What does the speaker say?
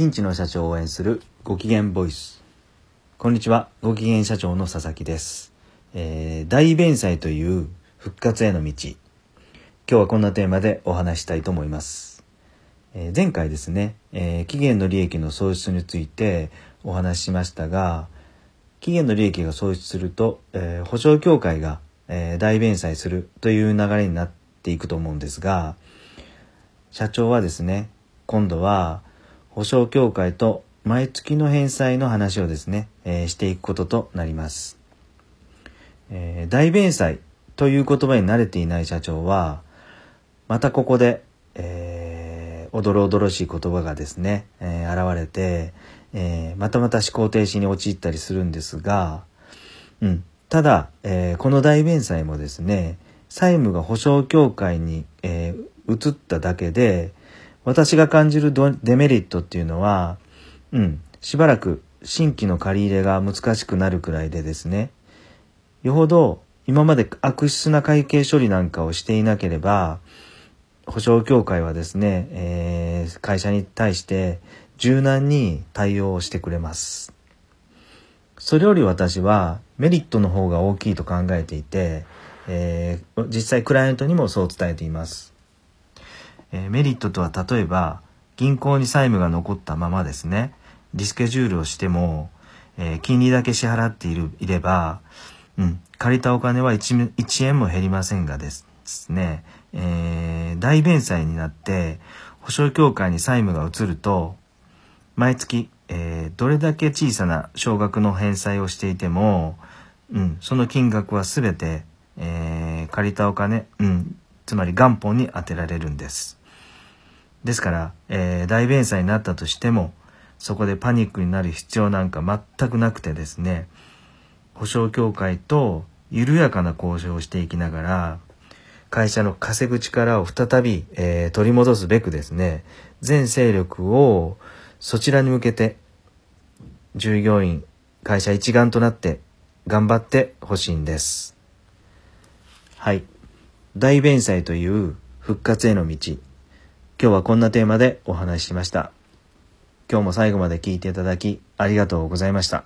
ピンチの社長を応援するご機嫌ボイス。こんにちは。ご機嫌社長の佐々木です、えー、大弁済という復活への道。今日はこんなテーマでお話したいと思います、えー前回ですね、えー期限の利益の創出についてお話ししましたが期限の利益が創出すると、えー保証協会が、えー大弁済するという流れになっていくと思うんですが社長はですね今度は保証協会と毎月の返済の話をですね、えーしていくこととなります、えー大弁済という言葉に慣れていない社長はまたここで、えーおどろおどろしい言葉がですね、えー現れて、えーまたまた思考停止に陥ったりするんですが、うん、ただ、えーこの大弁済もですね債務が保証協会に、えー移っただけで私が感じるデメリットっていうのは、うん、しばらく新規の借り入れが難しくなるくらいでですねよほど今まで悪質な会計処理なんかをしていなければ保証協会はですね、えー会社に対して柔軟に対応してくれます。それより私はメリットの方が大きいと考えていて、えー実際クライアントにもそう伝えています。えーメリットとは例えば銀行に債務が残ったままですねリスケジュールをしても、えー金利だけ支払っているいれば、うん、借りたお金は 1, 1円も減りませんがですね、えー大弁済になって保証協会に債務が移ると毎月、えーどれだけ小さな少額の返済をしていても、うん、その金額は全て、えー借りたお金、うん、つまり元本に充てられるんです。ですから、えー大弁済になったとしてもそこでパニックになる必要なんか全くなくてですね保証協会と緩やかな交渉をしていきながら会社の稼ぐ力を再び、えー取り戻すべくですね全勢力をそちらに向けて従業員会社一丸となって頑張ってほしいんです。はい。大弁済という復活への道。今日はこんなテーマでお話ししました。今日も最後まで聞いていただきありがとうございました。